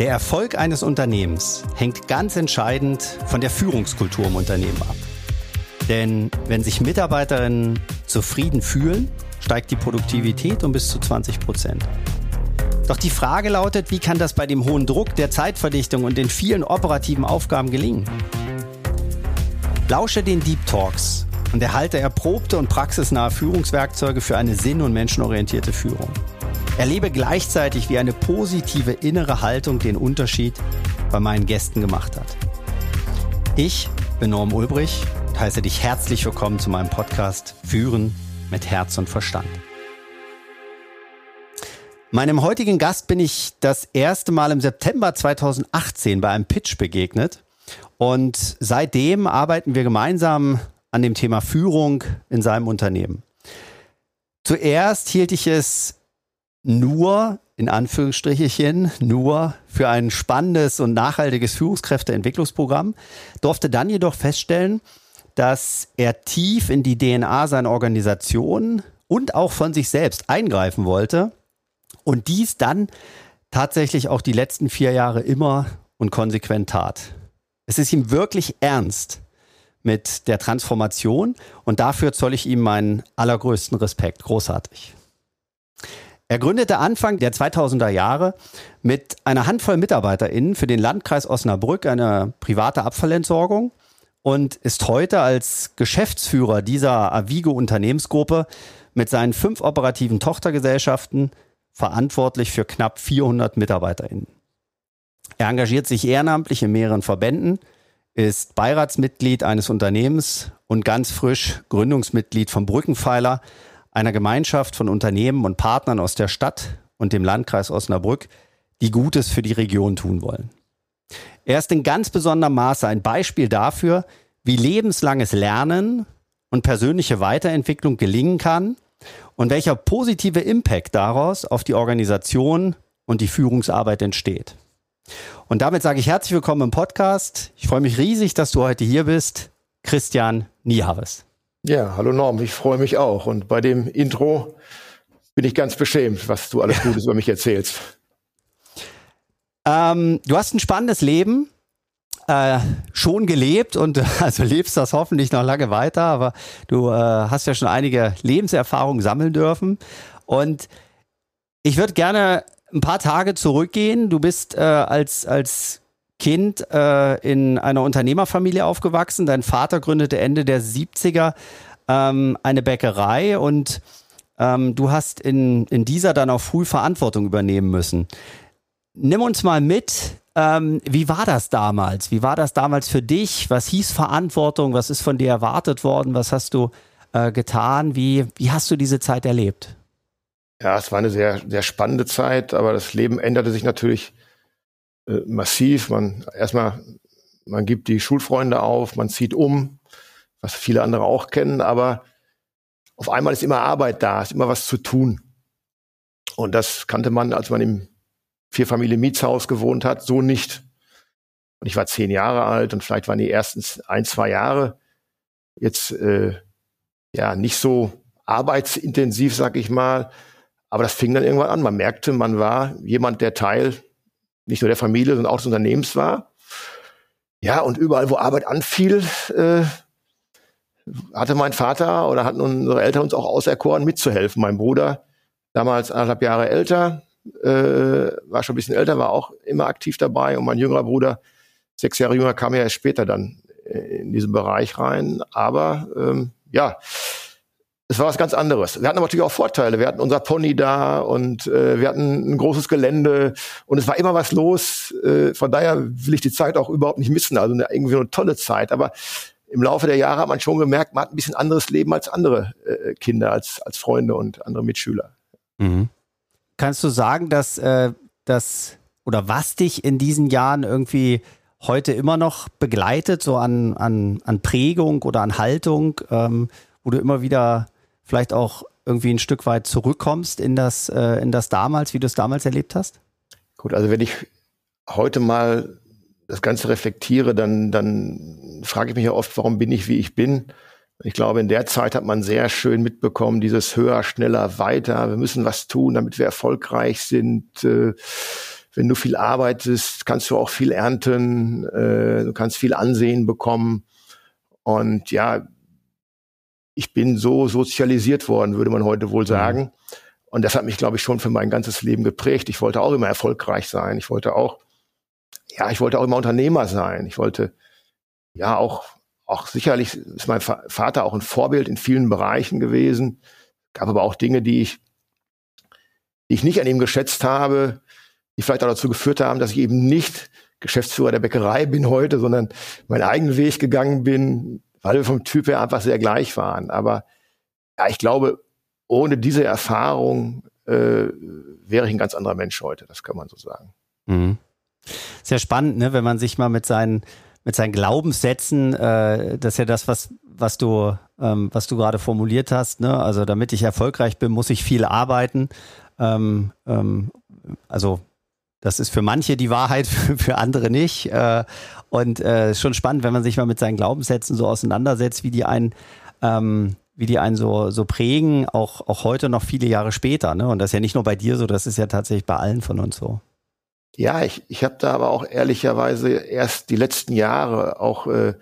Der Erfolg eines Unternehmens hängt ganz entscheidend von der Führungskultur im Unternehmen ab. Denn wenn sich Mitarbeiterinnen zufrieden fühlen, steigt die Produktivität um bis zu 20 Prozent. Doch die Frage lautet, wie kann das bei dem hohen Druck, der Zeitverdichtung und den vielen operativen Aufgaben gelingen? Lausche den Deep Talks und erhalte erprobte und praxisnahe Führungswerkzeuge für eine sinn- und menschenorientierte Führung. Erlebe gleichzeitig, wie eine positive innere Haltung den Unterschied bei meinen Gästen gemacht hat. Ich bin Norm Ulbrich und heiße dich herzlich willkommen zu meinem Podcast Führen mit Herz und Verstand. Meinem heutigen Gast bin ich das erste Mal im September 2018 bei einem Pitch begegnet und seitdem arbeiten wir gemeinsam an dem Thema Führung in seinem Unternehmen. Zuerst hielt ich es nur, in Anführungsstrichen, nur für ein spannendes und nachhaltiges Führungskräfteentwicklungsprogramm, durfte dann jedoch feststellen, dass er tief in die DNA seiner Organisation und auch von sich selbst eingreifen wollte und dies dann tatsächlich auch die letzten vier Jahre immer und konsequent tat. Es ist ihm wirklich ernst mit der Transformation und dafür zoll ich ihm meinen allergrößten Respekt. Großartig. Er gründete Anfang der 2000er Jahre mit einer Handvoll MitarbeiterInnen für den Landkreis Osnabrück eine private Abfallentsorgung und ist heute als Geschäftsführer dieser Avigo Unternehmensgruppe mit seinen fünf operativen Tochtergesellschaften verantwortlich für knapp 400 MitarbeiterInnen. Er engagiert sich ehrenamtlich in mehreren Verbänden, ist Beiratsmitglied eines Unternehmens und ganz frisch Gründungsmitglied vom Brückenpfeiler, einer Gemeinschaft von Unternehmen und Partnern aus der Stadt und dem Landkreis Osnabrück, die Gutes für die Region tun wollen. Er ist in ganz besonderem Maße ein Beispiel dafür, wie lebenslanges Lernen und persönliche Weiterentwicklung gelingen kann und welcher positive Impact daraus auf die Organisation und die Führungsarbeit entsteht. Und damit sage ich herzlich willkommen im Podcast. Ich freue mich riesig, dass du heute hier bist. Christian Niehaves. Ja, hallo Norm, ich freue mich auch. Und bei dem Intro bin ich ganz beschämt, was du alles Gutes über mich erzählst. Ähm, du hast ein spannendes Leben. Äh, schon gelebt und also lebst das hoffentlich noch lange weiter, aber du äh, hast ja schon einige Lebenserfahrungen sammeln dürfen. Und ich würde gerne ein paar Tage zurückgehen. Du bist äh, als, als Kind äh, in einer Unternehmerfamilie aufgewachsen. Dein Vater gründete Ende der 70er ähm, eine Bäckerei und ähm, du hast in, in dieser dann auch früh Verantwortung übernehmen müssen. Nimm uns mal mit, ähm, wie war das damals? Wie war das damals für dich? Was hieß Verantwortung? Was ist von dir erwartet worden? Was hast du äh, getan? Wie, wie hast du diese Zeit erlebt? Ja, es war eine sehr, sehr spannende Zeit, aber das Leben änderte sich natürlich äh, massiv. Man erstmal, man gibt die Schulfreunde auf, man zieht um, was viele andere auch kennen, aber auf einmal ist immer Arbeit da, ist immer was zu tun. Und das kannte man, als man im Vierfamilien-Mietshaus gewohnt hat, so nicht. Und ich war zehn Jahre alt und vielleicht waren die ersten ein, zwei Jahre jetzt äh, ja nicht so arbeitsintensiv, sag ich mal. Aber das fing dann irgendwann an. Man merkte, man war jemand, der Teil nicht nur der Familie, sondern auch des Unternehmens war. Ja, und überall, wo Arbeit anfiel, äh, hatte mein Vater oder hatten unsere Eltern uns auch auserkoren, mitzuhelfen. Mein Bruder, damals anderthalb Jahre älter, äh, war schon ein bisschen älter, war auch immer aktiv dabei. Und mein jüngerer Bruder, sechs Jahre jünger, kam ja erst später dann äh, in diesen Bereich rein. Aber ähm, ja, es war was ganz anderes. Wir hatten aber natürlich auch Vorteile. Wir hatten unser Pony da und äh, wir hatten ein großes Gelände und es war immer was los. Äh, von daher will ich die Zeit auch überhaupt nicht missen. Also eine, irgendwie eine tolle Zeit. Aber im Laufe der Jahre hat man schon gemerkt, man hat ein bisschen anderes Leben als andere äh, Kinder, als, als Freunde und andere Mitschüler. Mhm. Kannst du sagen, dass äh, das oder was dich in diesen Jahren irgendwie heute immer noch begleitet, so an, an, an Prägung oder an Haltung, ähm, wo du immer wieder vielleicht auch irgendwie ein Stück weit zurückkommst in das, äh, in das damals, wie du es damals erlebt hast? Gut, also wenn ich heute mal das Ganze reflektiere, dann, dann frage ich mich ja oft, warum bin ich, wie ich bin? Ich glaube, in der Zeit hat man sehr schön mitbekommen, dieses höher, schneller, weiter. Wir müssen was tun, damit wir erfolgreich sind. Äh, wenn du viel arbeitest, kannst du auch viel ernten, äh, du kannst viel Ansehen bekommen. Und ja, ich bin so sozialisiert worden, würde man heute wohl mhm. sagen. Und das hat mich, glaube ich, schon für mein ganzes Leben geprägt. Ich wollte auch immer erfolgreich sein. Ich wollte auch, ja, ich wollte auch immer Unternehmer sein. Ich wollte, ja, auch, auch sicherlich ist mein Vater auch ein Vorbild in vielen Bereichen gewesen. Gab aber auch Dinge, die ich, die ich nicht an ihm geschätzt habe, die vielleicht auch dazu geführt haben, dass ich eben nicht Geschäftsführer der Bäckerei bin heute, sondern meinen eigenen Weg gegangen bin, weil wir vom Typ her einfach sehr gleich waren. Aber ja, ich glaube, ohne diese Erfahrung äh, wäre ich ein ganz anderer Mensch heute, das kann man so sagen. Mhm. Sehr spannend, ne? wenn man sich mal mit seinen, mit seinen Glaubenssätzen, äh, das ist ja das, was, was du, ähm, was du gerade formuliert hast, ne? also damit ich erfolgreich bin, muss ich viel arbeiten. Ähm, ähm, also das ist für manche die Wahrheit, für andere nicht. Äh, und äh, schon spannend, wenn man sich mal mit seinen Glaubenssätzen so auseinandersetzt, wie die einen ähm, wie die einen so, so prägen, auch, auch heute noch viele Jahre später. Ne? Und das ist ja nicht nur bei dir so, das ist ja tatsächlich bei allen von uns so. Ja, ich, ich habe da aber auch ehrlicherweise erst die letzten Jahre auch, äh,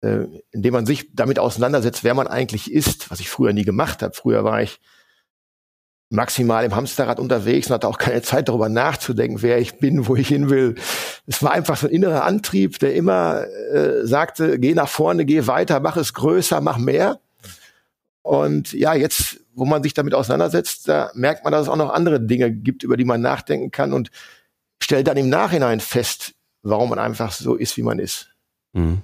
äh, indem man sich damit auseinandersetzt, wer man eigentlich ist, was ich früher nie gemacht habe. Früher war ich maximal im Hamsterrad unterwegs und hatte auch keine Zeit darüber nachzudenken, wer ich bin, wo ich hin will. Es war einfach so ein innerer Antrieb, der immer äh, sagte, geh nach vorne, geh weiter, mach es größer, mach mehr. Und ja, jetzt, wo man sich damit auseinandersetzt, da merkt man, dass es auch noch andere Dinge gibt, über die man nachdenken kann und stellt dann im Nachhinein fest, warum man einfach so ist, wie man ist. Mhm.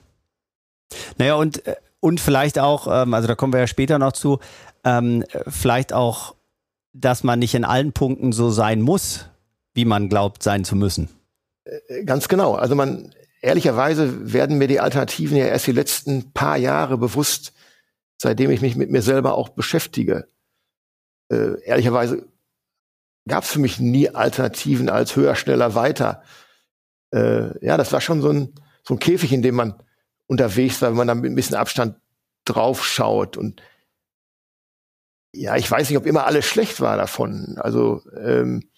Naja, und, äh, und vielleicht auch, ähm, also da kommen wir ja später noch zu, ähm, vielleicht auch, dass man nicht in allen Punkten so sein muss, wie man glaubt, sein zu müssen. Äh, ganz genau. Also man, ehrlicherweise werden mir die Alternativen ja erst die letzten paar Jahre bewusst, seitdem ich mich mit mir selber auch beschäftige. Äh, ehrlicherweise gab es für mich nie Alternativen als höher, schneller, weiter. Äh, ja, das war schon so ein, so ein Käfig, in dem man unterwegs war, wenn man da mit ein bisschen Abstand drauf schaut. Und ja, ich weiß nicht, ob immer alles schlecht war davon. Also ähm,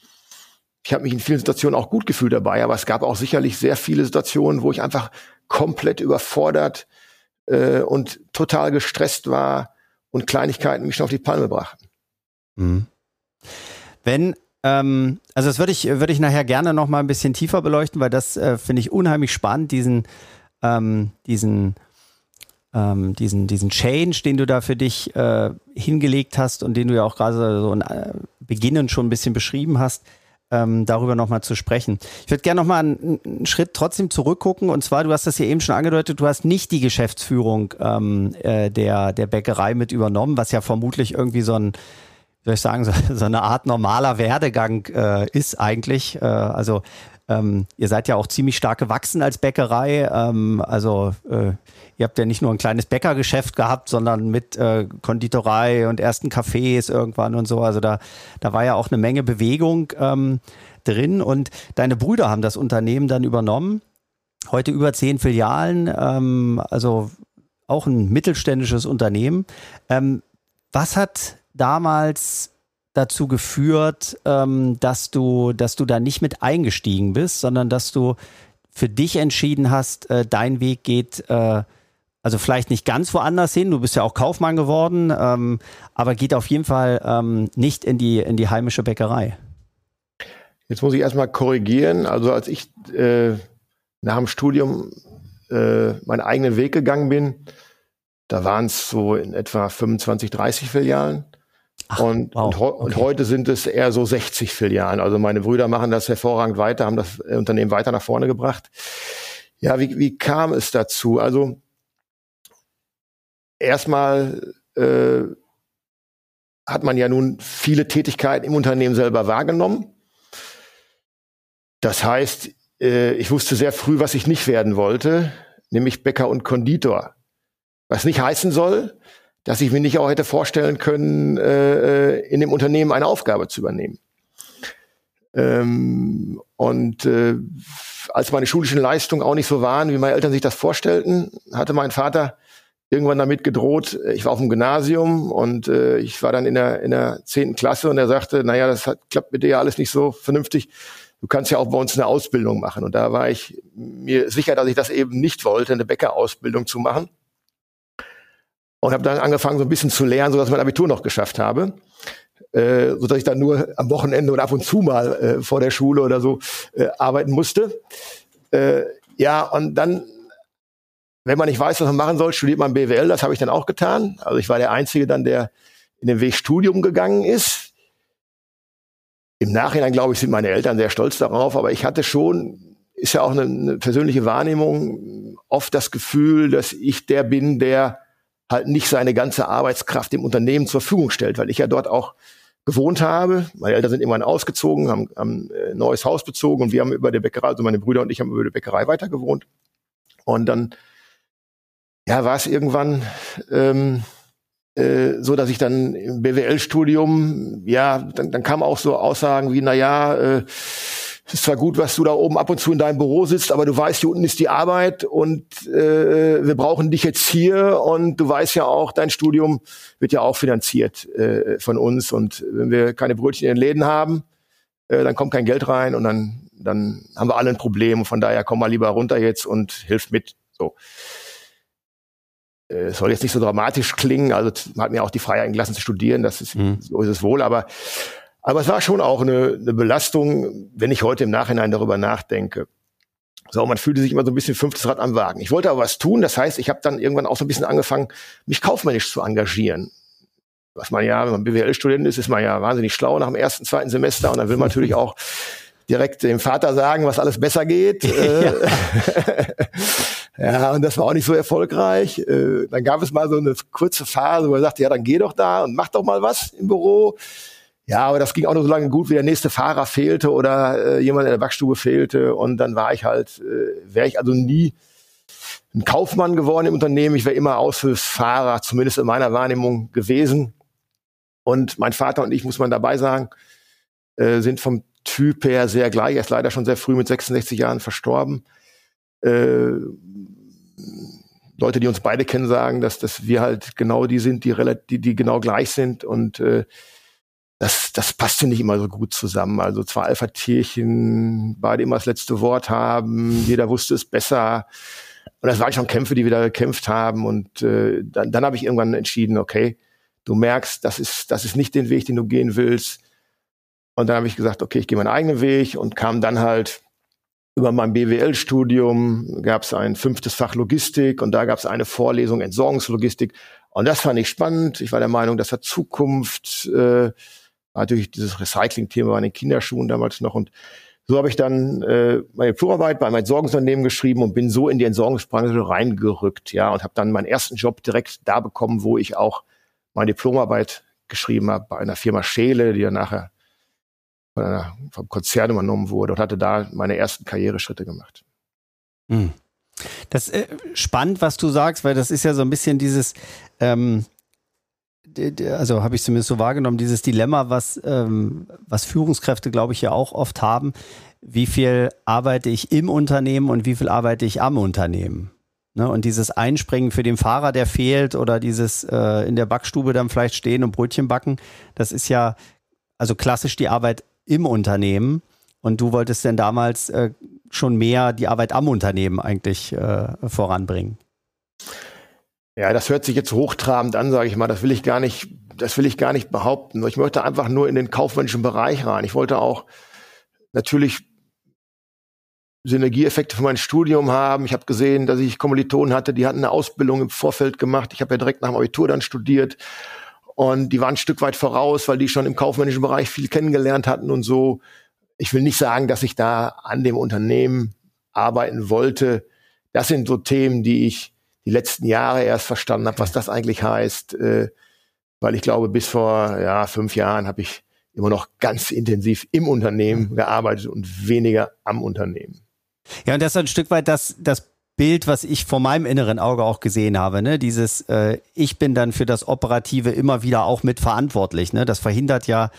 ich habe mich in vielen Situationen auch gut gefühlt dabei, aber es gab auch sicherlich sehr viele Situationen, wo ich einfach komplett überfordert äh, und total gestresst war und Kleinigkeiten mich schon auf die Palme brachten. Mhm. Wenn ähm, also das würde ich, würde ich nachher gerne noch mal ein bisschen tiefer beleuchten, weil das äh, finde ich unheimlich spannend, diesen, ähm, diesen, ähm, diesen, diesen Change, den du da für dich äh, hingelegt hast und den du ja auch gerade so in äh, Beginnen schon ein bisschen beschrieben hast ähm, darüber nochmal zu sprechen. Ich würde gerne nochmal einen, einen Schritt trotzdem zurückgucken. Und zwar, du hast das ja eben schon angedeutet, du hast nicht die Geschäftsführung ähm, äh, der, der Bäckerei mit übernommen, was ja vermutlich irgendwie so ein soll ich sagen, so, so eine Art normaler Werdegang äh, ist eigentlich. Äh, also ähm, ihr seid ja auch ziemlich stark gewachsen als Bäckerei. Ähm, also äh, ihr habt ja nicht nur ein kleines Bäckergeschäft gehabt, sondern mit äh, Konditorei und ersten Cafés irgendwann und so. Also da, da war ja auch eine Menge Bewegung ähm, drin. Und deine Brüder haben das Unternehmen dann übernommen. Heute über zehn Filialen, ähm, also auch ein mittelständisches Unternehmen. Ähm, was hat damals dazu geführt, ähm, dass du, dass du da nicht mit eingestiegen bist, sondern dass du für dich entschieden hast, äh, dein Weg geht, äh, also vielleicht nicht ganz woanders hin. Du bist ja auch Kaufmann geworden, ähm, aber geht auf jeden Fall ähm, nicht in die in die heimische Bäckerei. Jetzt muss ich erstmal korrigieren. Also als ich äh, nach dem Studium äh, meinen eigenen Weg gegangen bin, da waren es so in etwa 25, 30 Filialen. Ach, und, wow. und, okay. und, heute sind es eher so 60 Filialen. Also meine Brüder machen das hervorragend weiter, haben das äh, Unternehmen weiter nach vorne gebracht. Ja, wie, wie kam es dazu? Also erstmal äh, hat man ja nun viele Tätigkeiten im Unternehmen selber wahrgenommen. Das heißt, äh, ich wusste sehr früh, was ich nicht werden wollte, nämlich Bäcker und Konditor. Was nicht heißen soll, dass ich mir nicht auch hätte vorstellen können, äh, in dem Unternehmen eine Aufgabe zu übernehmen. Ähm, und äh, als meine schulischen Leistungen auch nicht so waren, wie meine Eltern sich das vorstellten, hatte mein Vater irgendwann damit gedroht, ich war auf dem Gymnasium und äh, ich war dann in der in der zehnten Klasse und er sagte, naja, das hat, klappt mit dir ja alles nicht so vernünftig. du kannst ja auch bei uns eine Ausbildung machen. Und da war ich mir sicher, dass ich das eben nicht wollte, eine Bäckerausbildung zu machen. Und habe dann angefangen, so ein bisschen zu lernen, sodass ich mein Abitur noch geschafft habe. Äh, sodass ich dann nur am Wochenende oder ab und zu mal äh, vor der Schule oder so äh, arbeiten musste. Äh, ja, und dann, wenn man nicht weiß, was man machen soll, studiert man BWL. Das habe ich dann auch getan. Also ich war der Einzige dann, der in den Weg Studium gegangen ist. Im Nachhinein, glaube ich, sind meine Eltern sehr stolz darauf, aber ich hatte schon, ist ja auch eine, eine persönliche Wahrnehmung, oft das Gefühl, dass ich der bin, der halt nicht seine ganze Arbeitskraft dem Unternehmen zur Verfügung stellt, weil ich ja dort auch gewohnt habe. Meine Eltern sind irgendwann ausgezogen, haben, haben ein äh, neues Haus bezogen und wir haben über der Bäckerei, also meine Brüder und ich haben über der Bäckerei weiter gewohnt. Und dann ja, war es irgendwann ähm, äh, so, dass ich dann im BWL-Studium, ja, dann, dann kamen auch so Aussagen wie, na ja, äh, es ist zwar gut, was du da oben ab und zu in deinem Büro sitzt, aber du weißt, hier unten ist die Arbeit und äh, wir brauchen dich jetzt hier und du weißt ja auch, dein Studium wird ja auch finanziert äh, von uns und wenn wir keine Brötchen in den Läden haben, äh, dann kommt kein Geld rein und dann, dann haben wir alle ein Problem. Von daher komm mal lieber runter jetzt und hilf mit. So. Äh, soll jetzt nicht so dramatisch klingen, also man hat mir auch die Freiheit gelassen zu studieren, das ist, mhm. so ist es wohl, aber aber es war schon auch eine, eine Belastung, wenn ich heute im Nachhinein darüber nachdenke. So, man fühlte sich immer so ein bisschen fünftes Rad am Wagen. Ich wollte aber was tun, das heißt, ich habe dann irgendwann auch so ein bisschen angefangen, mich kaufmännisch zu engagieren. Was man ja, wenn man BWL-Student ist, ist man ja wahnsinnig schlau nach dem ersten, zweiten Semester und dann will man natürlich auch direkt dem Vater sagen, was alles besser geht. ja. ja, und das war auch nicht so erfolgreich. Äh, dann gab es mal so eine kurze Phase, wo er sagte, ja, dann geh doch da und mach doch mal was im Büro. Ja, aber das ging auch nur so lange gut, wie der nächste Fahrer fehlte oder äh, jemand in der Backstube fehlte. Und dann war ich halt, äh, wäre ich also nie ein Kaufmann geworden im Unternehmen. Ich wäre immer Aushilfsfahrer, zumindest in meiner Wahrnehmung gewesen. Und mein Vater und ich, muss man dabei sagen, äh, sind vom Typ her sehr gleich. Er ist leider schon sehr früh mit 66 Jahren verstorben. Äh, Leute, die uns beide kennen, sagen, dass, dass wir halt genau die sind, die, die, die genau gleich sind. Und äh, das, das passte nicht immer so gut zusammen. Also zwei Alpha-Tierchen, beide immer das letzte Wort haben, jeder wusste es besser. Und das waren schon Kämpfe, die wir da gekämpft haben. Und äh, dann, dann habe ich irgendwann entschieden, okay, du merkst, das ist, das ist nicht den Weg, den du gehen willst. Und dann habe ich gesagt, okay, ich gehe meinen eigenen Weg und kam dann halt über mein BWL-Studium, gab es ein fünftes Fach Logistik und da gab es eine Vorlesung Entsorgungslogistik. Und das fand ich spannend. Ich war der Meinung, das hat Zukunft. Äh, natürlich dieses Recycling-Thema bei den Kinderschuhen damals noch. Und so habe ich dann äh, meine Diplomarbeit bei meinem Entsorgungsunternehmen geschrieben und bin so in die Entsorgungsbranche reingerückt, ja, und habe dann meinen ersten Job direkt da bekommen, wo ich auch meine Diplomarbeit geschrieben habe, bei einer Firma Scheele, die dann nachher von einer, vom Konzern übernommen wurde und hatte da meine ersten Karriereschritte gemacht. Hm. Das ist äh, spannend, was du sagst, weil das ist ja so ein bisschen dieses, ähm, also habe ich zumindest so wahrgenommen, dieses Dilemma, was, ähm, was Führungskräfte, glaube ich, ja auch oft haben. Wie viel arbeite ich im Unternehmen und wie viel arbeite ich am Unternehmen? Ne? Und dieses Einspringen für den Fahrer, der fehlt, oder dieses äh, in der Backstube dann vielleicht stehen und Brötchen backen, das ist ja also klassisch die Arbeit im Unternehmen. Und du wolltest denn damals äh, schon mehr die Arbeit am Unternehmen eigentlich äh, voranbringen? Ja, das hört sich jetzt hochtrabend an, sage ich mal. Das will ich gar nicht, das will ich gar nicht behaupten. Ich möchte einfach nur in den kaufmännischen Bereich rein. Ich wollte auch natürlich Synergieeffekte für mein Studium haben. Ich habe gesehen, dass ich Kommilitonen hatte, die hatten eine Ausbildung im Vorfeld gemacht. Ich habe ja direkt nach dem Abitur dann studiert. Und die waren ein Stück weit voraus, weil die schon im kaufmännischen Bereich viel kennengelernt hatten und so. Ich will nicht sagen, dass ich da an dem Unternehmen arbeiten wollte. Das sind so Themen, die ich die letzten Jahre erst verstanden habe, was das eigentlich heißt, äh, weil ich glaube, bis vor ja, fünf Jahren habe ich immer noch ganz intensiv im Unternehmen gearbeitet und weniger am Unternehmen. Ja, und das ist ein Stück weit das, das Bild, was ich vor meinem inneren Auge auch gesehen habe. Ne? Dieses, äh, ich bin dann für das Operative immer wieder auch mitverantwortlich. Ne? Das verhindert ja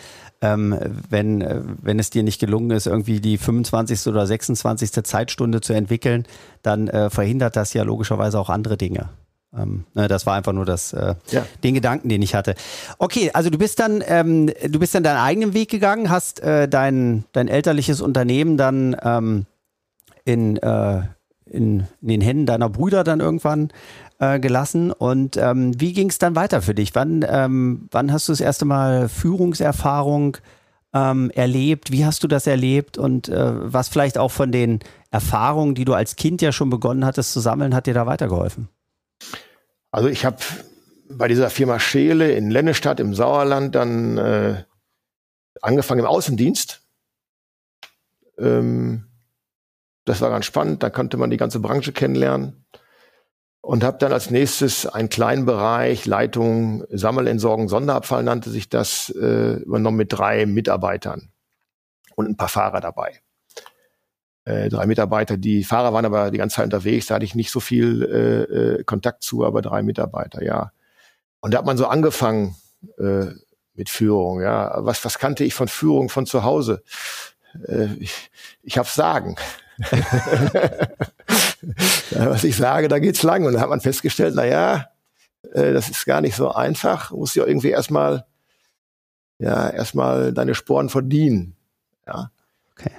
ähm, wenn, äh, wenn es dir nicht gelungen ist, irgendwie die 25. oder 26. Zeitstunde zu entwickeln, dann äh, verhindert das ja logischerweise auch andere Dinge. Ähm, ne, das war einfach nur das, äh, ja. den Gedanken, den ich hatte. Okay, also du bist dann, ähm, du bist dann deinen eigenen Weg gegangen, hast äh, dein, dein elterliches Unternehmen dann ähm, in, äh, in, in den Händen deiner Brüder dann irgendwann äh, gelassen. Und ähm, wie ging es dann weiter für dich? Wann, ähm, wann hast du das erste Mal Führungserfahrung ähm, erlebt? Wie hast du das erlebt? Und äh, was vielleicht auch von den Erfahrungen, die du als Kind ja schon begonnen hattest zu sammeln, hat dir da weitergeholfen? Also ich habe bei dieser Firma Scheele in Lennestadt im Sauerland dann äh, angefangen im Außendienst. Ähm, das war ganz spannend, da konnte man die ganze Branche kennenlernen. Und habe dann als nächstes einen kleinen Bereich, Leitung, Sammelentsorgung, Sonderabfall nannte sich das, äh, übernommen mit drei Mitarbeitern und ein paar Fahrer dabei. Äh, drei Mitarbeiter, die Fahrer waren aber die ganze Zeit unterwegs, da hatte ich nicht so viel äh, äh, Kontakt zu, aber drei Mitarbeiter, ja. Und da hat man so angefangen äh, mit Führung, ja. Was, was kannte ich von Führung von zu Hause? Äh, ich, ich hab's sagen. Was ich sage, da geht's lang. Und da hat man festgestellt, na ja, äh, das ist gar nicht so einfach. Du musst ja irgendwie erstmal, ja, erstmal deine Sporen verdienen. Ja. Okay.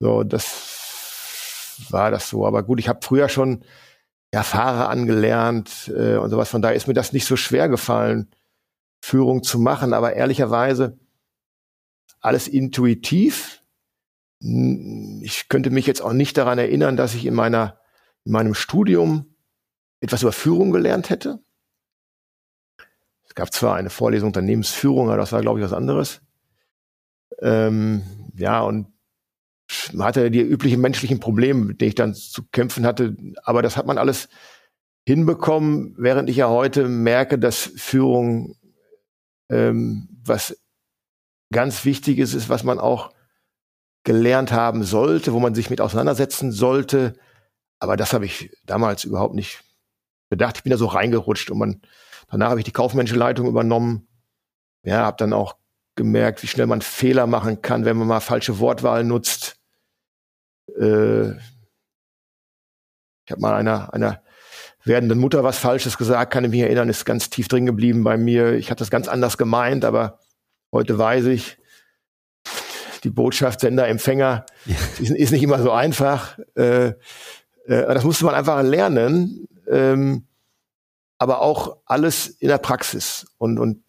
So, das war das so. Aber gut, ich habe früher schon ja, Fahrer angelernt äh, und sowas. Von daher ist mir das nicht so schwer gefallen, Führung zu machen. Aber ehrlicherweise alles intuitiv ich könnte mich jetzt auch nicht daran erinnern, dass ich in meiner, in meinem Studium etwas über Führung gelernt hätte. Es gab zwar eine Vorlesung Unternehmensführung, aber das war, glaube ich, was anderes. Ähm, ja, und man hatte die üblichen menschlichen Probleme, mit denen ich dann zu kämpfen hatte, aber das hat man alles hinbekommen, während ich ja heute merke, dass Führung ähm, was ganz wichtig ist, ist, was man auch gelernt haben sollte, wo man sich mit auseinandersetzen sollte. Aber das habe ich damals überhaupt nicht bedacht. Ich bin da so reingerutscht und man, danach habe ich die kaufmännische Leitung übernommen. Ja, habe dann auch gemerkt, wie schnell man Fehler machen kann, wenn man mal falsche Wortwahl nutzt. Äh, ich habe mal einer, einer werdenden Mutter was Falsches gesagt, kann ich mich erinnern, ist ganz tief drin geblieben bei mir. Ich hatte das ganz anders gemeint, aber heute weiß ich, die Botschaft Sender, Empfänger ja. ist, ist, nicht immer so einfach. Äh, äh, das musste man einfach lernen, ähm, aber auch alles in der Praxis. Und, und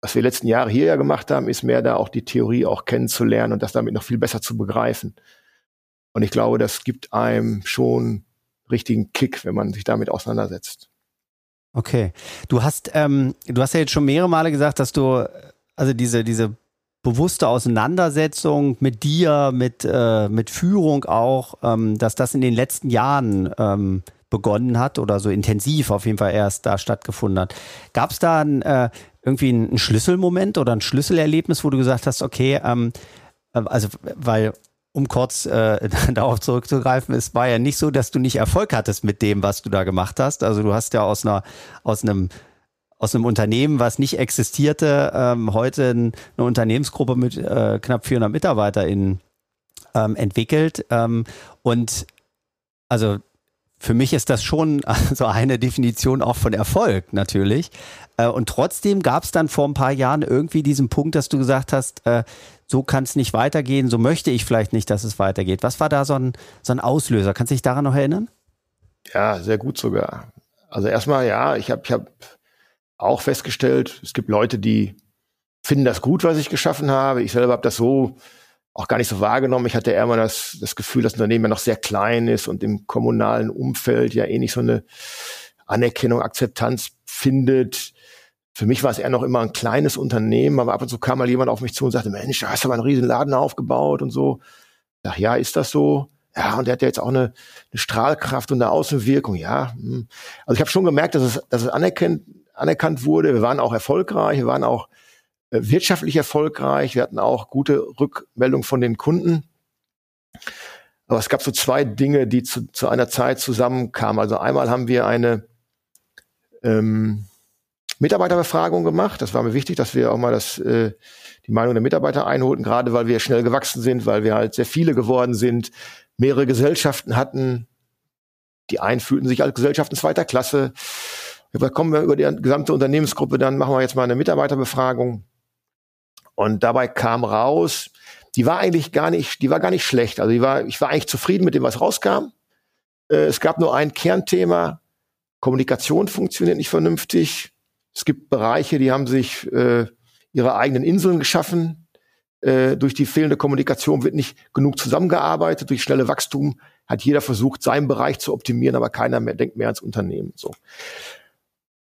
was wir letzten Jahre hier ja gemacht haben, ist mehr da auch die Theorie auch kennenzulernen und das damit noch viel besser zu begreifen. Und ich glaube, das gibt einem schon richtigen Kick, wenn man sich damit auseinandersetzt. Okay. Du hast, ähm, du hast ja jetzt schon mehrere Male gesagt, dass du also diese, diese bewusste Auseinandersetzung mit dir, mit, äh, mit Führung auch, ähm, dass das in den letzten Jahren ähm, begonnen hat oder so intensiv auf jeden Fall erst da stattgefunden hat. Gab es da ein, äh, irgendwie einen Schlüsselmoment oder ein Schlüsselerlebnis, wo du gesagt hast, okay, ähm, äh, also weil um kurz äh, darauf zurückzugreifen, es war ja nicht so, dass du nicht Erfolg hattest mit dem, was du da gemacht hast. Also du hast ja aus einer aus einem aus einem Unternehmen, was nicht existierte, ähm, heute eine Unternehmensgruppe mit äh, knapp 400 MitarbeiterInnen ähm, entwickelt. Ähm, und also für mich ist das schon so eine Definition auch von Erfolg natürlich. Äh, und trotzdem gab es dann vor ein paar Jahren irgendwie diesen Punkt, dass du gesagt hast, äh, so kann es nicht weitergehen, so möchte ich vielleicht nicht, dass es weitergeht. Was war da so ein, so ein Auslöser? Kannst du dich daran noch erinnern? Ja, sehr gut sogar. Also erstmal, ja, ich habe ich hab auch festgestellt, es gibt Leute, die finden das gut, was ich geschaffen habe. Ich selber habe das so auch gar nicht so wahrgenommen. Ich hatte eher mal das, das Gefühl, dass das Unternehmen ja noch sehr klein ist und im kommunalen Umfeld ja eh nicht so eine Anerkennung, Akzeptanz findet. Für mich war es eher noch immer ein kleines Unternehmen, aber ab und zu kam mal jemand auf mich zu und sagte, Mensch, da hast du aber einen riesen Laden aufgebaut und so. Dachte, ja, ist das so? Ja, und der hat ja jetzt auch eine, eine Strahlkraft und eine Außenwirkung, ja. Hm. Also ich habe schon gemerkt, dass es, dass es anerkennt, anerkannt wurde. Wir waren auch erfolgreich, wir waren auch äh, wirtschaftlich erfolgreich, wir hatten auch gute Rückmeldung von den Kunden. Aber es gab so zwei Dinge, die zu, zu einer Zeit zusammenkamen. Also einmal haben wir eine ähm, Mitarbeiterbefragung gemacht. Das war mir wichtig, dass wir auch mal das, äh, die Meinung der Mitarbeiter einholten, gerade weil wir schnell gewachsen sind, weil wir halt sehr viele geworden sind, mehrere Gesellschaften hatten. Die einen fühlten sich als Gesellschaften zweiter Klasse Da kommen wir über die gesamte Unternehmensgruppe, dann machen wir jetzt mal eine Mitarbeiterbefragung. Und dabei kam raus, die war eigentlich gar nicht, die war gar nicht schlecht. Also die war, ich war eigentlich zufrieden mit dem, was rauskam. Äh, es gab nur ein Kernthema. Kommunikation funktioniert nicht vernünftig. Es gibt Bereiche, die haben sich äh, ihre eigenen Inseln geschaffen. Äh, durch die fehlende Kommunikation wird nicht genug zusammengearbeitet. Durch schnelle Wachstum hat jeder versucht, seinen Bereich zu optimieren, aber keiner mehr denkt mehr ans Unternehmen. So.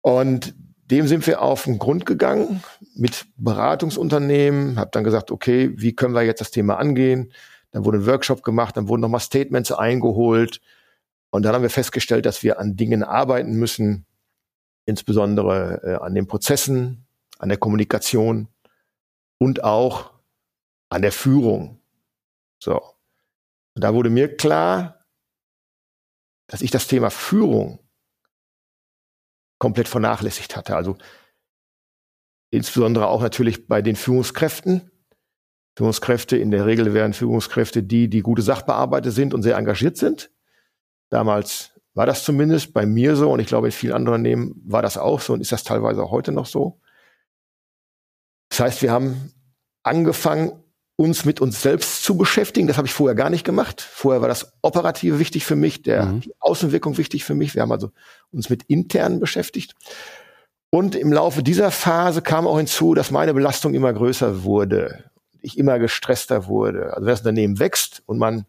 Und dem sind wir auf den Grund gegangen mit Beratungsunternehmen, habe dann gesagt, okay, wie können wir jetzt das Thema angehen? Dann wurde ein Workshop gemacht, dann wurden nochmal Statements eingeholt und dann haben wir festgestellt, dass wir an Dingen arbeiten müssen, insbesondere äh, an den Prozessen, an der Kommunikation und auch an der Führung. So. Und da wurde mir klar, dass ich das Thema Führung komplett vernachlässigt hatte. Also insbesondere auch natürlich bei den Führungskräften. Führungskräfte, in der Regel wären Führungskräfte die, die gute Sachbearbeiter sind und sehr engagiert sind. Damals war das zumindest bei mir so und ich glaube in vielen anderen Unternehmen war das auch so und ist das teilweise auch heute noch so. Das heißt, wir haben angefangen, uns mit uns selbst zu beschäftigen. Das habe ich vorher gar nicht gemacht. Vorher war das Operative wichtig für mich, der mhm. die Außenwirkung wichtig für mich. Wir haben also uns mit internen beschäftigt. Und im Laufe dieser Phase kam auch hinzu, dass meine Belastung immer größer wurde. Ich immer gestresster wurde. Also wenn das Unternehmen wächst und man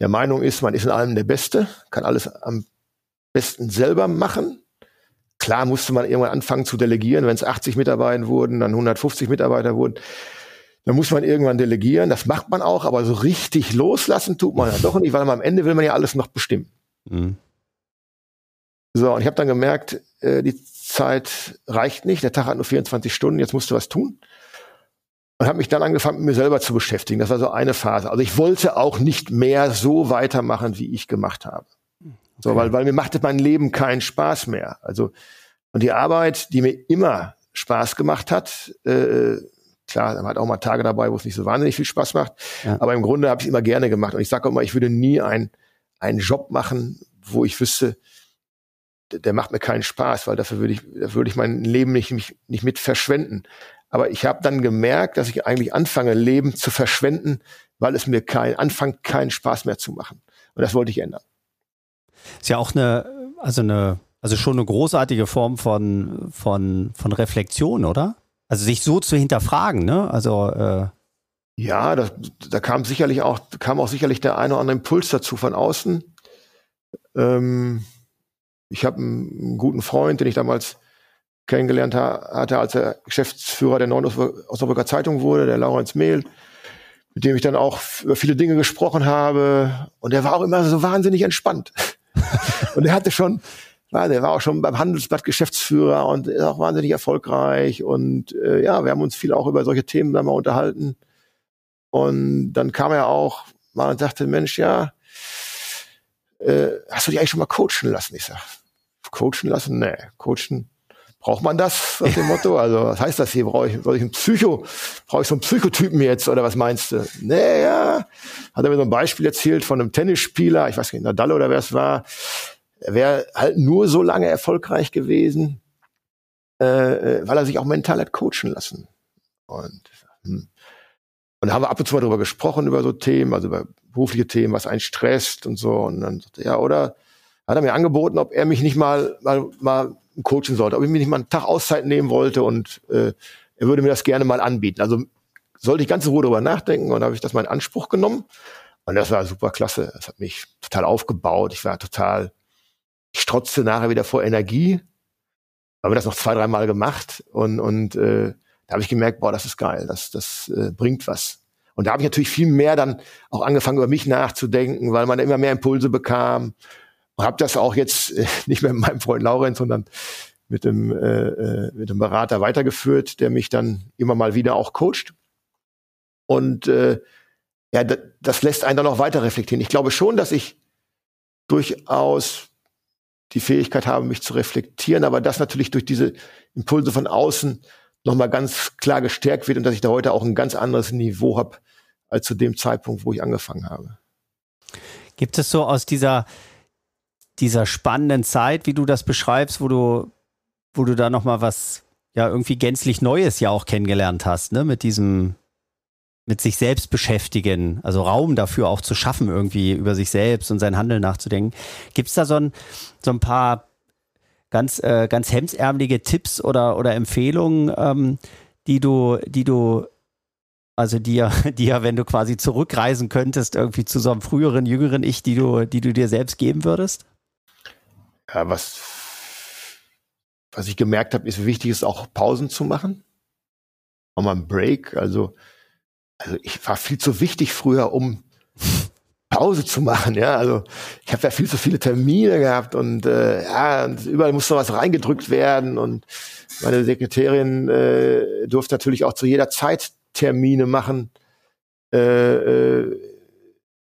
der Meinung ist, man ist in allem der Beste, kann alles am besten selber machen. Klar musste man irgendwann anfangen zu delegieren, wenn es 80 Mitarbeiter wurden, dann 150 Mitarbeiter wurden dann muss man irgendwann delegieren. Das macht man auch, aber so richtig loslassen tut man ja doch nicht, weil am Ende will man ja alles noch bestimmen. Mhm. So, und ich habe dann gemerkt, äh, die Zeit reicht nicht, der Tag hat nur 24 Stunden, jetzt musst du was tun. Und habe mich dann angefangen, mit mir selber zu beschäftigen. Das war so eine Phase. Also ich wollte auch nicht mehr so weitermachen, wie ich gemacht habe. Okay. So, weil, weil mir machte mein Leben keinen Spaß mehr. Also, und die Arbeit, die mir immer Spaß gemacht hat, äh, Klar, man hat auch mal Tage dabei, wo es nicht so wahnsinnig viel Spaß macht. Ja. Aber im Grunde habe ich immer gerne gemacht. Und ich sage auch immer, ich würde nie ein, einen Job machen, wo ich wüsste, der, macht mir keinen Spaß, weil dafür würde ich, dafür würde ich mein Leben nicht, nicht, nicht mit verschwenden. Aber ich habe dann gemerkt, dass ich eigentlich anfange, Leben zu verschwenden, weil es mir kein, anfängt, keinen Spaß mehr zu machen. Und das wollte ich ändern. Ist ja auch eine, also eine, also schon eine großartige Form von, von, von Reflexion, oder? Also sich so zu hinterfragen, ne? Also äh ja, da, da kam sicherlich auch, kam auch sicherlich der eine oder andere Impuls dazu von außen. Ähm, ich habe einen, guten Freund, den ich damals kennengelernt ha hatte, als er Geschäftsführer der Neuen Osnabrücker Zeitung wurde, der Laurenz Mehl, mit dem ich dann auch über viele Dinge gesprochen habe. Und er war auch immer so wahnsinnig entspannt. und er hatte schon, ja, der war auch schon beim Handelsblatt Geschäftsführer und ist auch wahnsinnig erfolgreich. Und äh, ja, wir haben uns viel auch über solche Themen dann mal unterhalten. Und dann kam er auch mal und sagte, Mensch, ja, äh, hast du dich eigentlich schon mal coachen lassen? Ich sag, coachen lassen? Nee, coachen. Braucht man das auf dem Motto? Also, was heißt das hier? Brauche ich, soll ich einen Psycho, brauche ich so einen Psychotypen jetzt oder was meinst du? Nee, ja. Hat er mir so ein Beispiel erzählt von einem Tennisspieler, ich weiß nicht, Nadal oder wer es war, er wäre halt nur so lange erfolgreich gewesen, äh, äh, weil er sich auch mental hat coachen lassen. Und, hm. und da haben wir ab und zu mal drüber gesprochen, über so Themen, also über berufliche Themen, was einen stresst und so. Und dann sagte ja, oder hat er mir angeboten, ob er mich nicht mal, mal, mal coachen sollte, ob ich mir nicht mal einen Tag Auszeit nehmen wollte und äh, er würde mir das gerne mal anbieten. Also sollte ich ganz in Ruhe drüber nachdenken und habe ich das mal in Anspruch genommen. Und das war super klasse. Das hat mich total aufgebaut. Ich war total ich strotzte nachher wieder vor Energie. Haben wir das noch zwei, dreimal gemacht und, und äh, da habe ich gemerkt, boah, das ist geil, das, das äh, bringt was. Und da habe ich natürlich viel mehr dann auch angefangen, über mich nachzudenken, weil man immer mehr Impulse bekam. Und habe das auch jetzt äh, nicht mehr mit meinem Freund Laurenz, sondern mit dem, äh, äh mit dem Berater weitergeführt, der mich dann immer mal wieder auch coacht. Und äh, ja, das lässt einen dann auch weiter reflektieren. Ich glaube schon, dass ich durchaus die Fähigkeit habe, mich zu reflektieren, aber das natürlich durch diese Impulse von außen nochmal ganz klar gestärkt wird und dass ich da heute auch ein ganz anderes Niveau habe als zu dem Zeitpunkt, wo ich angefangen habe. Gibt es so aus dieser dieser spannenden Zeit, wie du das beschreibst, wo du, wo du da nochmal was, ja, irgendwie gänzlich Neues ja auch kennengelernt hast, ne, mit diesem, mit sich selbst beschäftigen, also Raum dafür auch zu schaffen, irgendwie über sich selbst und sein Handeln nachzudenken. Gibt es da so ein, so ein paar ganz, äh, ganz hemsärmelige Tipps oder, oder Empfehlungen, ähm, die du, die du, also die ja, wenn du quasi zurückreisen könntest, irgendwie zu so einem früheren, jüngeren Ich, die du, die du dir selbst geben würdest? Ja, was, was ich gemerkt habe, ist wichtig, ist auch Pausen zu machen. Auch mal ein Break. Also also ich war viel zu wichtig früher, um Pause zu machen, ja. Also ich habe ja viel zu viele Termine gehabt und äh, ja, und überall musste was reingedrückt werden und meine Sekretärin äh, durfte natürlich auch zu jeder Zeit Termine machen, äh, äh,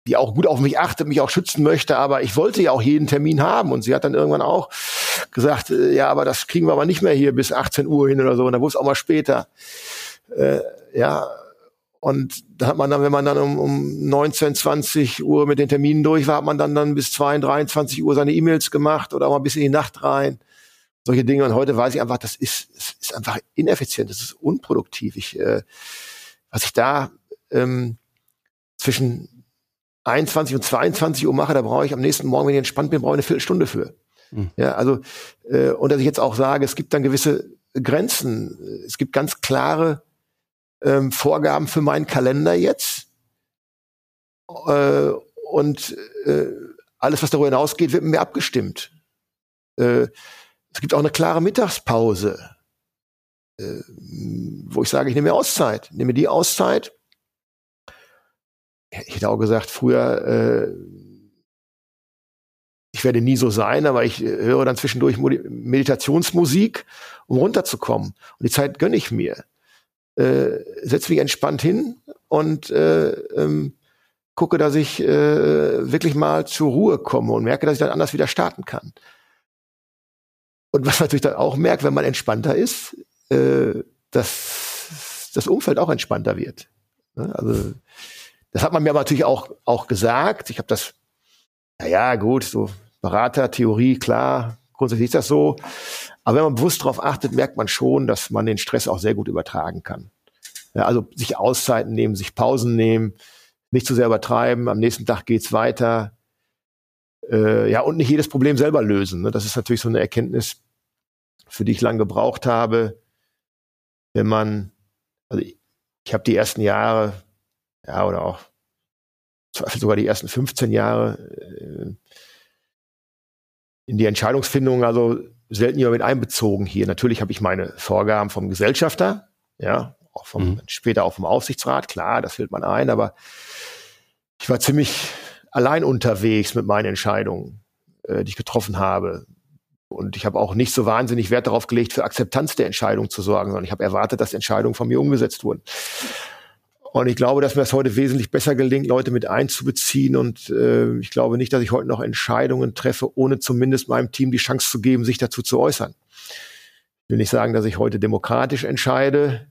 die auch gut auf mich achtet, mich auch schützen möchte, aber ich wollte ja auch jeden Termin haben und sie hat dann irgendwann auch gesagt, äh, ja, aber das kriegen wir aber nicht mehr hier bis 18 Uhr hin oder so und dann wurde es auch mal später. Äh, ja, und da hat man dann, wenn man dann um, um 19, 20 Uhr mit den Terminen durch war, hat man dann, dann bis 22, 23 Uhr seine E-Mails gemacht oder auch mal bis in die Nacht rein. Solche Dinge. Und heute weiß ich einfach, das ist, das ist einfach ineffizient, das ist unproduktiv. Ich, äh, was ich da ähm, zwischen 21 und 22 Uhr mache, da brauche ich am nächsten Morgen, wenn ich entspannt bin, brauche ich eine Viertelstunde für. Mhm. Ja, also, äh, und dass ich jetzt auch sage, es gibt dann gewisse Grenzen. Es gibt ganz klare ähm, Vorgaben für meinen Kalender jetzt. Äh, und äh, alles, was darüber hinausgeht, wird mit mir abgestimmt. Äh, es gibt auch eine klare Mittagspause, äh, wo ich sage, ich nehme mir Auszeit. Nehme die Auszeit. Ich hätte auch gesagt, früher, äh, ich werde nie so sein, aber ich höre dann zwischendurch Meditationsmusik, um runterzukommen. Und die Zeit gönne ich mir äh, setze mich entspannt hin und äh, ähm, gucke, dass ich äh, wirklich mal zur Ruhe komme und merke, dass ich dann anders wieder starten kann. Und was man natürlich dann auch merkt, wenn man entspannter ist, äh, dass das Umfeld auch entspannter wird. Ne? Also das hat man mir aber natürlich auch auch gesagt. Ich habe das, naja, gut, so Berater, Theorie, klar, grundsätzlich ist das so. Aber wenn man bewusst darauf achtet, merkt man schon, dass man den Stress auch sehr gut übertragen kann. Ja, also sich Auszeiten nehmen, sich Pausen nehmen, nicht zu sehr übertreiben, am nächsten Tag geht's weiter. Äh, ja, und nicht jedes Problem selber lösen. Ne? Das ist natürlich so eine Erkenntnis, für die ich lange gebraucht habe. Wenn man, also ich, ich habe die ersten Jahre, ja, oder auch sogar die ersten 15 Jahre äh, in die Entscheidungsfindung also selten jemand mit einbezogen hier. Natürlich habe ich meine Vorgaben vom Gesellschafter, ja, auch vom, mhm. später auch vom Aufsichtsrat, klar, das fällt man ein, aber ich war ziemlich allein unterwegs mit meinen Entscheidungen, äh, die ich getroffen habe. Und ich habe auch nicht so wahnsinnig Wert darauf gelegt, für Akzeptanz der Entscheidung zu sorgen, sondern ich habe erwartet, dass Entscheidungen von mir umgesetzt wurden. Und ich glaube, dass mir das heute wesentlich besser gelingt, Leute mit einzubeziehen. Und äh, ich glaube nicht, dass ich heute noch Entscheidungen treffe, ohne zumindest meinem Team die Chance zu geben, sich dazu zu äußern. Ich will nicht sagen, dass ich heute demokratisch entscheide.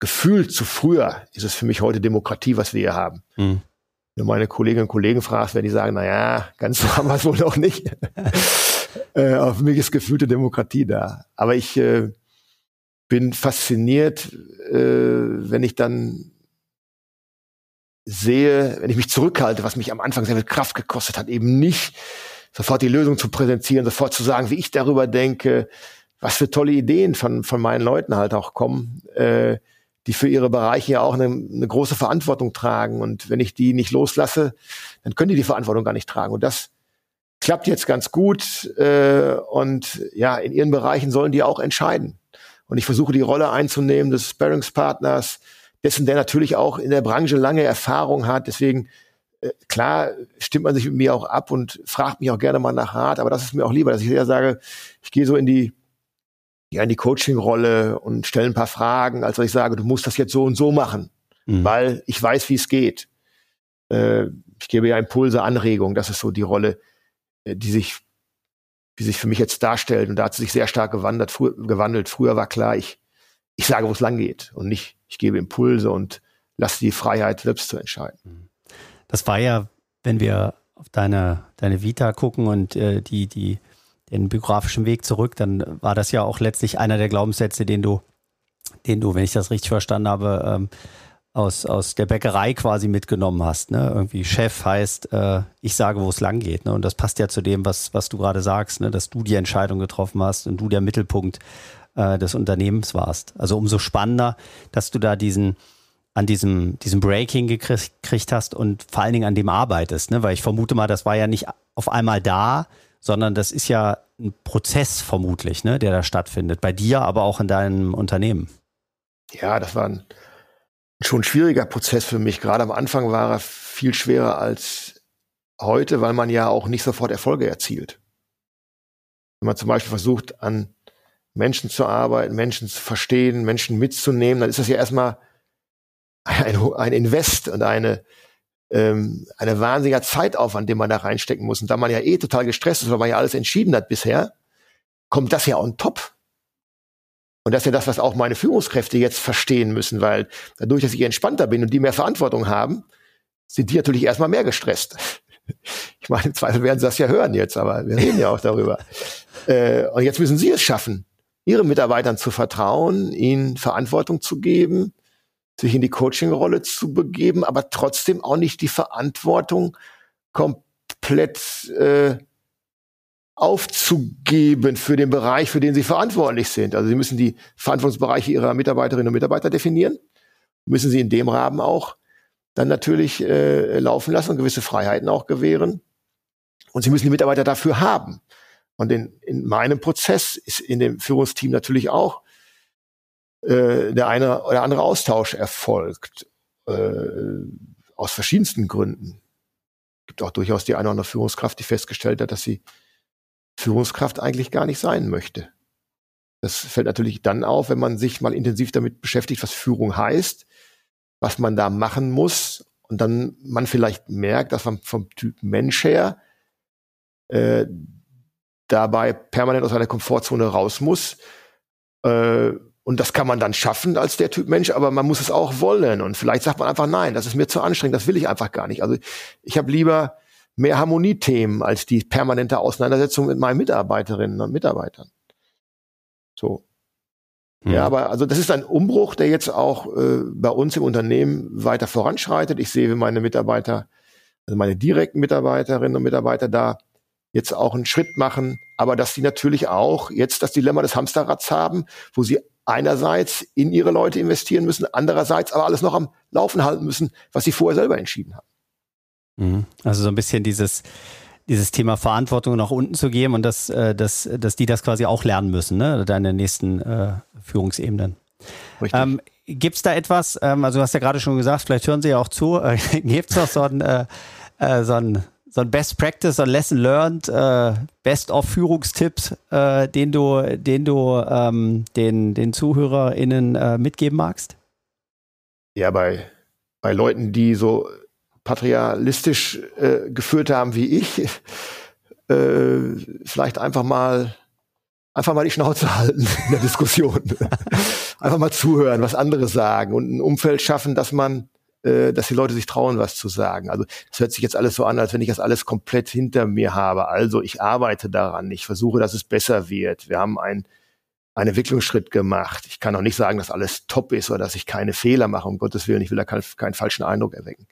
Gefühlt zu früher ist es für mich heute Demokratie, was wir hier haben. Mhm. Wenn du meine Kolleginnen und Kollegen fragst, werden die sagen, na ja, ganz so haben wir es wohl noch nicht. äh, auf mich ist gefühlte Demokratie da. Aber ich äh, bin fasziniert, äh, wenn ich dann sehe, wenn ich mich zurückhalte, was mich am Anfang sehr viel Kraft gekostet hat, eben nicht sofort die Lösung zu präsentieren, sofort zu sagen, wie ich darüber denke, was für tolle Ideen von, von meinen Leuten halt auch kommen, äh, die für ihre Bereiche ja auch eine, eine große Verantwortung tragen. Und wenn ich die nicht loslasse, dann können die die Verantwortung gar nicht tragen. Und das klappt jetzt ganz gut. Äh, und ja, in ihren Bereichen sollen die auch entscheiden. Und ich versuche die Rolle einzunehmen des Sparringspartners, dessen, der natürlich auch in der Branche lange Erfahrung hat. Deswegen, äh, klar, stimmt man sich mit mir auch ab und fragt mich auch gerne mal nach Rat, aber das ist mir auch lieber, dass ich eher sage, ich gehe so in die ja, in die Coaching-Rolle und stelle ein paar Fragen, als dass ich sage, du musst das jetzt so und so machen, mhm. weil ich weiß, wie es geht. Äh, ich gebe ja Impulse, Anregungen, das ist so die Rolle, äh, die sich, die sich für mich jetzt darstellt. Und da hat sie sich sehr stark gewandert, frü gewandelt. Früher war klar, ich, ich sage, wo es lang geht und nicht, ich gebe Impulse und lasse die Freiheit selbst zu entscheiden. Das war ja, wenn wir auf deine, deine Vita gucken und äh, die, die, den biografischen Weg zurück, dann war das ja auch letztlich einer der Glaubenssätze, den du, den du, wenn ich das richtig verstanden habe, ähm, aus, aus der Bäckerei quasi mitgenommen hast. Ne? Irgendwie Chef heißt, äh, ich sage, wo es lang geht. Ne? Und das passt ja zu dem, was, was du gerade sagst, ne? dass du die Entscheidung getroffen hast und du der Mittelpunkt äh, des Unternehmens warst. Also umso spannender, dass du da diesen an diesem, diesem Breaking gekriegt hast und vor allen Dingen an dem arbeitest. Ne? Weil ich vermute mal, das war ja nicht auf einmal da, sondern das ist ja ein Prozess vermutlich, ne, der da stattfindet. Bei dir, aber auch in deinem Unternehmen. Ja, das war ein schon schwieriger Prozess für mich. Gerade am Anfang war er viel schwerer als heute, weil man ja auch nicht sofort Erfolge erzielt. Wenn man zum Beispiel versucht, an Menschen zu arbeiten, Menschen zu verstehen, Menschen mitzunehmen, dann ist das ja erstmal ein, ein Invest und eine, ähm, eine wahnsinniger Zeitaufwand, den man da reinstecken muss. Und da man ja eh total gestresst ist, weil man ja alles entschieden hat bisher, kommt das ja on top. Und das ist ja das, was auch meine Führungskräfte jetzt verstehen müssen, weil dadurch, dass ich entspannter bin und die mehr Verantwortung haben, sind die natürlich erstmal mehr gestresst. Ich meine, im Zweifel werden sie das ja hören jetzt, aber wir reden ja auch darüber. Äh, und jetzt müssen sie es schaffen, ihren Mitarbeitern zu vertrauen, ihnen Verantwortung zu geben, sich in die Coaching-Rolle zu begeben, aber trotzdem auch nicht die Verantwortung komplett äh, aufzugeben für den Bereich, für den sie verantwortlich sind. Also sie müssen die Verantwortungsbereiche ihrer Mitarbeiterinnen und Mitarbeiter definieren, müssen sie in dem Rahmen auch dann natürlich äh, laufen lassen und gewisse Freiheiten auch gewähren. Und sie müssen die Mitarbeiter dafür haben. Und in, in meinem Prozess ist in dem Führungsteam natürlich auch äh, der eine oder andere Austausch erfolgt. Äh, aus verschiedensten Gründen. Es gibt auch durchaus die eine oder andere Führungskraft, die festgestellt hat, dass sie Führungskraft eigentlich gar nicht sein möchte. Das fällt natürlich dann auf, wenn man sich mal intensiv damit beschäftigt, was Führung heißt, was man da machen muss und dann man vielleicht merkt, dass man vom Typ Mensch her äh, dabei permanent aus seiner Komfortzone raus muss. Äh, und das kann man dann schaffen als der Typ Mensch, aber man muss es auch wollen. Und vielleicht sagt man einfach, nein, das ist mir zu anstrengend, das will ich einfach gar nicht. Also ich habe lieber mehr Harmoniethemen als die permanente Auseinandersetzung mit meinen Mitarbeiterinnen und Mitarbeitern. So. Mhm. Ja, aber also das ist ein Umbruch, der jetzt auch äh, bei uns im Unternehmen weiter voranschreitet. Ich sehe, wie meine Mitarbeiter, also meine direkten Mitarbeiterinnen und Mitarbeiter da jetzt auch einen Schritt machen, aber dass sie natürlich auch jetzt das Dilemma des Hamsterrads haben, wo sie einerseits in ihre Leute investieren müssen, andererseits aber alles noch am Laufen halten müssen, was sie vorher selber entschieden haben. Mhm. Also so ein bisschen dieses, dieses Thema Verantwortung nach unten zu geben und dass, äh, dass, dass die das quasi auch lernen müssen, ne? deine nächsten äh, Führungsebenen. Ähm, Gibt es da etwas, ähm, also du hast ja gerade schon gesagt, vielleicht hören Sie ja auch zu, äh, gibt es noch so ein, äh, äh, so ein so ein Best Practice, so ein Lesson Learned, äh, Best of Führungstipps, äh, den du, den du ähm, den, den ZuhörerInnen äh, mitgeben magst? Ja, bei, bei Leuten, die so patrialistisch äh, geführt haben wie ich, äh, vielleicht einfach mal einfach mal die Schnauze halten in der Diskussion. einfach mal zuhören, was andere sagen und ein Umfeld schaffen, dass man, äh, dass die Leute sich trauen, was zu sagen. Also es hört sich jetzt alles so an, als wenn ich das alles komplett hinter mir habe. Also ich arbeite daran, ich versuche, dass es besser wird. Wir haben ein einen Entwicklungsschritt gemacht. Ich kann auch nicht sagen, dass alles top ist oder dass ich keine Fehler mache, um Gottes Willen. Ich will da keinen, keinen falschen Eindruck erwecken.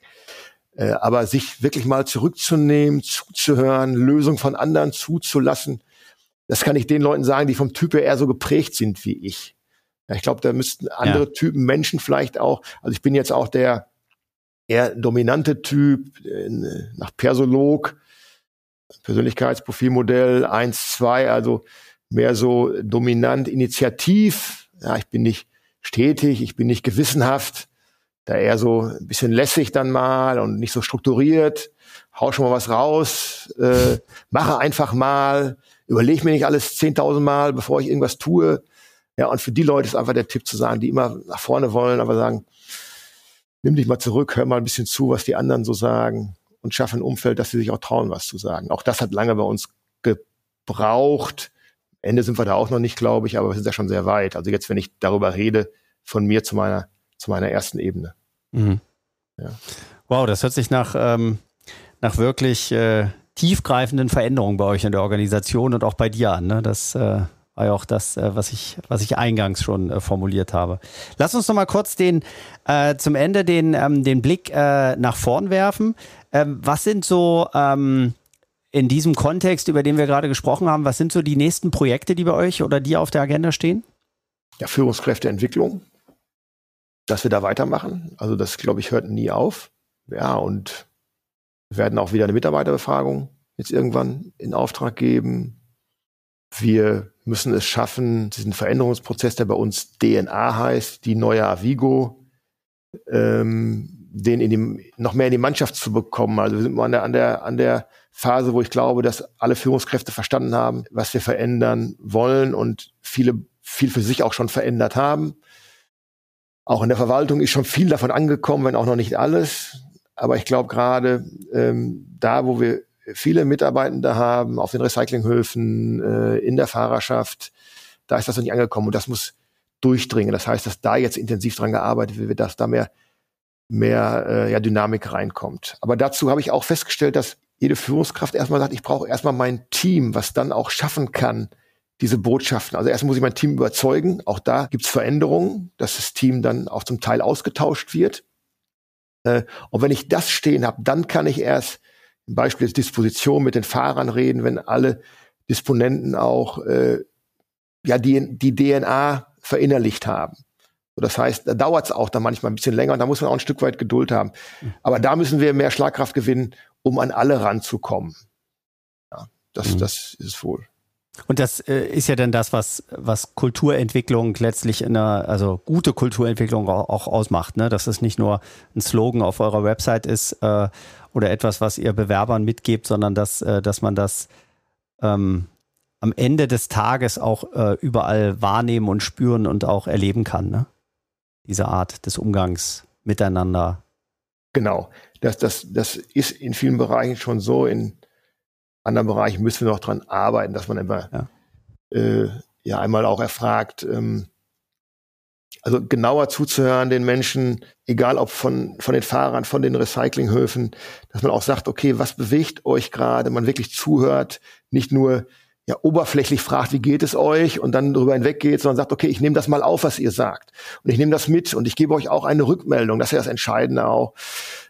Äh, aber sich wirklich mal zurückzunehmen, zuzuhören, Lösungen von anderen zuzulassen, das kann ich den Leuten sagen, die vom Typ her eher so geprägt sind wie ich. Ja, ich glaube, da müssten andere ja. Typen Menschen vielleicht auch, also ich bin jetzt auch der eher dominante Typ, äh, nach Persolog, Persönlichkeitsprofilmodell 1, 2, also mehr so dominant, initiativ. Ja, ich bin nicht stetig, ich bin nicht gewissenhaft, da eher so ein bisschen lässig dann mal und nicht so strukturiert, hau schon mal was raus, äh, mache einfach mal, überlege mir nicht alles 10.000 Mal, bevor ich irgendwas tue. Ja, und für die Leute ist einfach der Tipp zu sagen, die immer nach vorne wollen, aber sagen, nimm dich mal zurück, hör mal ein bisschen zu, was die anderen so sagen und schaffe ein Umfeld, dass sie sich auch trauen, was zu sagen. Auch das hat lange bei uns gebraucht. Ende sind wir da auch noch nicht, glaube ich, aber wir sind ja schon sehr weit. Also jetzt, wenn ich darüber rede, von mir zu meiner zu meiner ersten Ebene. Mhm. Ja. Wow, das hört sich nach, ähm, nach wirklich äh, tiefgreifenden Veränderungen bei euch in der Organisation und auch bei dir an. Ne? Das äh, war ja auch das, äh, was ich, was ich eingangs schon äh, formuliert habe. Lass uns noch mal kurz den äh, zum Ende den, ähm, den Blick äh, nach vorn werfen. Ähm, was sind so ähm, in diesem Kontext, über den wir gerade gesprochen haben, was sind so die nächsten Projekte, die bei euch oder die auf der Agenda stehen? Ja, Führungskräfteentwicklung, dass wir da weitermachen. Also das, glaube ich, hört nie auf. Ja, und wir werden auch wieder eine Mitarbeiterbefragung jetzt irgendwann in Auftrag geben. Wir müssen es schaffen, diesen Veränderungsprozess, der bei uns DNA heißt, die neue Avigo, ähm, den in dem, noch mehr in die Mannschaft zu bekommen. Also wir sind an der, an der, an der Phase, wo ich glaube, dass alle Führungskräfte verstanden haben, was wir verändern wollen und viele viel für sich auch schon verändert haben. Auch in der Verwaltung ist schon viel davon angekommen, wenn auch noch nicht alles. Aber ich glaube gerade ähm, da, wo wir viele Mitarbeitende haben, auf den Recyclinghöfen, äh, in der Fahrerschaft, da ist das noch nicht angekommen und das muss durchdringen. Das heißt, dass da jetzt intensiv dran gearbeitet wird, dass da mehr mehr äh, ja, Dynamik reinkommt. Aber dazu habe ich auch festgestellt, dass jede Führungskraft erstmal sagt, ich brauche erstmal mein Team, was dann auch schaffen kann, diese Botschaften. Also erstmal muss ich mein Team überzeugen. Auch da gibt's Veränderungen, dass das Team dann auch zum Teil ausgetauscht wird. Äh, und wenn ich das stehen habe, dann kann ich erst Beispiel Disposition mit den Fahrern reden, wenn alle Disponenten auch äh, ja die, die DNA verinnerlicht haben. So, das heißt, da dauert es auch dann manchmal ein bisschen länger und da muss man auch ein Stück weit Geduld haben. Aber da müssen wir mehr Schlagkraft gewinnen, um an alle ranzukommen. Ja, das, mhm. das ist wohl. Und das äh, ist ja dann das, was, was Kulturentwicklung letztlich in einer, also gute Kulturentwicklung auch, auch ausmacht, ne? Dass es nicht nur ein Slogan auf eurer Website ist äh, oder etwas, was ihr Bewerbern mitgebt, sondern dass, äh, dass man das ähm, am Ende des Tages auch äh, überall wahrnehmen und spüren und auch erleben kann, ne? diese Art des Umgangs miteinander. Genau. Das, das, das ist in vielen Bereichen schon so. In anderen Bereichen müssen wir noch dran arbeiten, dass man immer ja, äh, ja einmal auch erfragt, ähm, also genauer zuzuhören den Menschen, egal ob von, von den Fahrern, von den Recyclinghöfen, dass man auch sagt, okay, was bewegt euch gerade, man wirklich zuhört, nicht nur ja oberflächlich fragt, wie geht es euch und dann darüber hinweggeht, sondern sagt, okay, ich nehme das mal auf, was ihr sagt. Und ich nehme das mit und ich gebe euch auch eine Rückmeldung. Das ist ja das Entscheidende auch.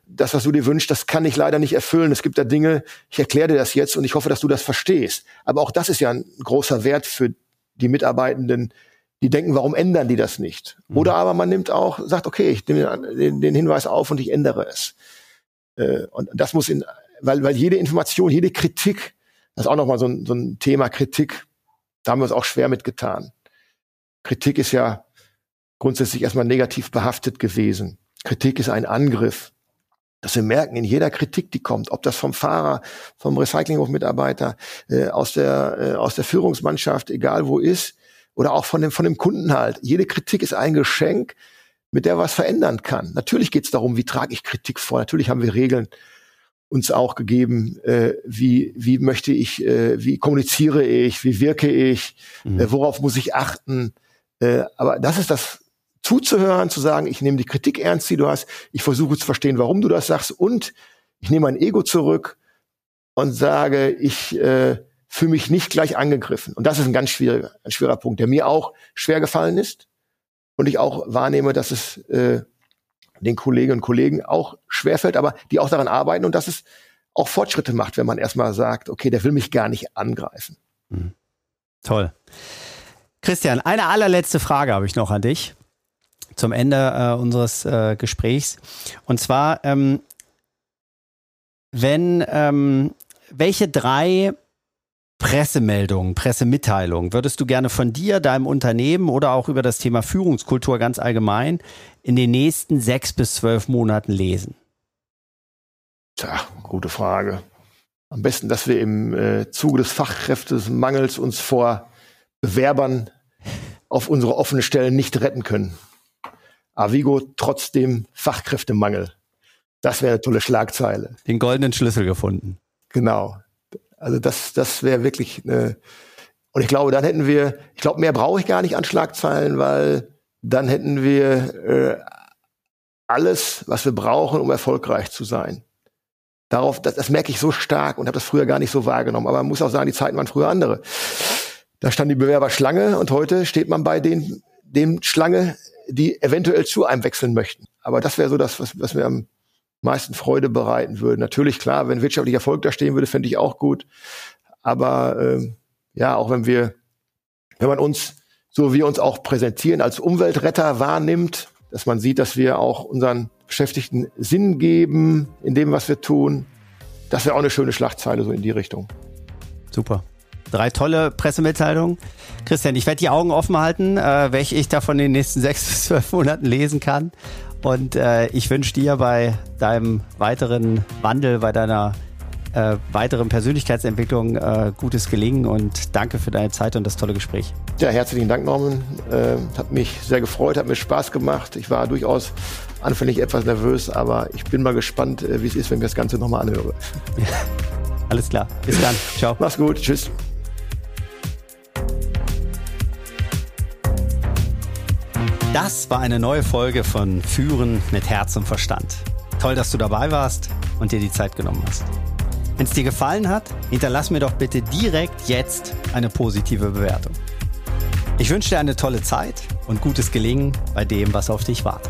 Das, was du dir wünschst, das kann ich leider nicht erfüllen. Es gibt da Dinge, ich erkläre dir das jetzt und ich hoffe, dass du das verstehst. Aber auch das ist ja ein großer Wert für die Mitarbeitenden, die denken, warum ändern die das nicht? Mhm. Oder aber man nimmt auch, sagt, okay, ich nehme den, den Hinweis auf und ich ändere es. Äh, und das muss in, weil, weil jede Information, jede Kritik das ist auch nochmal so ein, so ein Thema Kritik. Da haben wir uns auch schwer mitgetan. Kritik ist ja grundsätzlich erstmal negativ behaftet gewesen. Kritik ist ein Angriff. Dass wir merken, in jeder Kritik, die kommt, ob das vom Fahrer, vom Recyclinghofmitarbeiter, äh, aus der äh, aus der Führungsmannschaft, egal wo ist, oder auch von dem von dem Kunden halt. Jede Kritik ist ein Geschenk, mit der was verändern kann. Natürlich geht es darum, wie trage ich Kritik vor. Natürlich haben wir Regeln, uns auch gegeben, äh, wie, wie möchte ich, äh, wie kommuniziere ich, wie wirke ich, mhm. äh, worauf muss ich achten. Äh, aber das ist das zuzuhören, zu sagen, ich nehme die Kritik ernst, die du hast, ich versuche zu verstehen, warum du das sagst und ich nehme mein Ego zurück und sage, ich äh, fühle mich nicht gleich angegriffen. Und das ist ein ganz schwieriger, ein schwerer Punkt, der mir auch schwer gefallen ist und ich auch wahrnehme, dass es äh, den Kolleginnen und Kollegen auch schwerfällt, aber die auch daran arbeiten und dass es auch Fortschritte macht, wenn man erstmal sagt, okay, der will mich gar nicht angreifen. Mhm. Toll. Christian, eine allerletzte Frage habe ich noch an dich zum Ende äh, unseres äh, Gesprächs. Und zwar, ähm, wenn ähm, welche drei Pressemeldungen, Pressemitteilungen würdest du gerne von dir, deinem Unternehmen oder auch über das Thema Führungskultur ganz allgemein in den nächsten sechs bis zwölf Monaten lesen? Tja, gute Frage. Am besten, dass wir im äh, Zuge des Fachkräftemangels uns vor Bewerbern auf unsere offenen Stellen nicht retten können. Avigo trotzdem Fachkräftemangel. Das wäre eine tolle Schlagzeile. Den goldenen Schlüssel gefunden. Genau. Also das, das wäre wirklich eine, und ich glaube, dann hätten wir, ich glaube, mehr brauche ich gar nicht an Schlagzeilen, weil dann hätten wir äh, alles, was wir brauchen, um erfolgreich zu sein. darauf, das, das merke ich so stark und habe das früher gar nicht so wahrgenommen. Aber man muss auch sagen, die Zeiten waren früher andere. Da standen die Bewerber Schlange und heute steht man bei den, dem Schlange, die eventuell zu einem wechseln möchten. Aber das wäre so das, was, was mir am meisten Freude bereiten würde. Natürlich, klar, wenn wirtschaftlicher Erfolg da stehen würde, fände ich auch gut. Aber ähm, ja, auch wenn wir, wenn man uns, so wie wir uns auch präsentieren, als Umweltretter wahrnimmt, dass man sieht, dass wir auch unseren Beschäftigten Sinn geben in dem, was wir tun. Das wäre auch eine schöne Schlagzeile so in die Richtung. Super. Drei tolle Pressemitteilungen. Christian, ich werde die Augen offen halten, äh, welche ich davon in den nächsten sechs bis zwölf Monaten lesen kann. Und äh, ich wünsche dir bei deinem weiteren Wandel, bei deiner äh, weiteren Persönlichkeitsentwicklung äh, gutes Gelingen und danke für deine Zeit und das tolle Gespräch. Ja, herzlichen Dank, Norman. Äh, hat mich sehr gefreut, hat mir Spaß gemacht. Ich war durchaus anfänglich etwas nervös, aber ich bin mal gespannt, äh, wie es ist, wenn ich das Ganze nochmal anhöre. Alles klar. Bis dann. Ciao. Mach's gut. Tschüss. Das war eine neue Folge von Führen mit Herz und Verstand. Toll, dass du dabei warst und dir die Zeit genommen hast. Wenn es dir gefallen hat, hinterlass mir doch bitte direkt jetzt eine positive Bewertung. Ich wünsche dir eine tolle Zeit und gutes Gelingen bei dem, was auf dich wartet.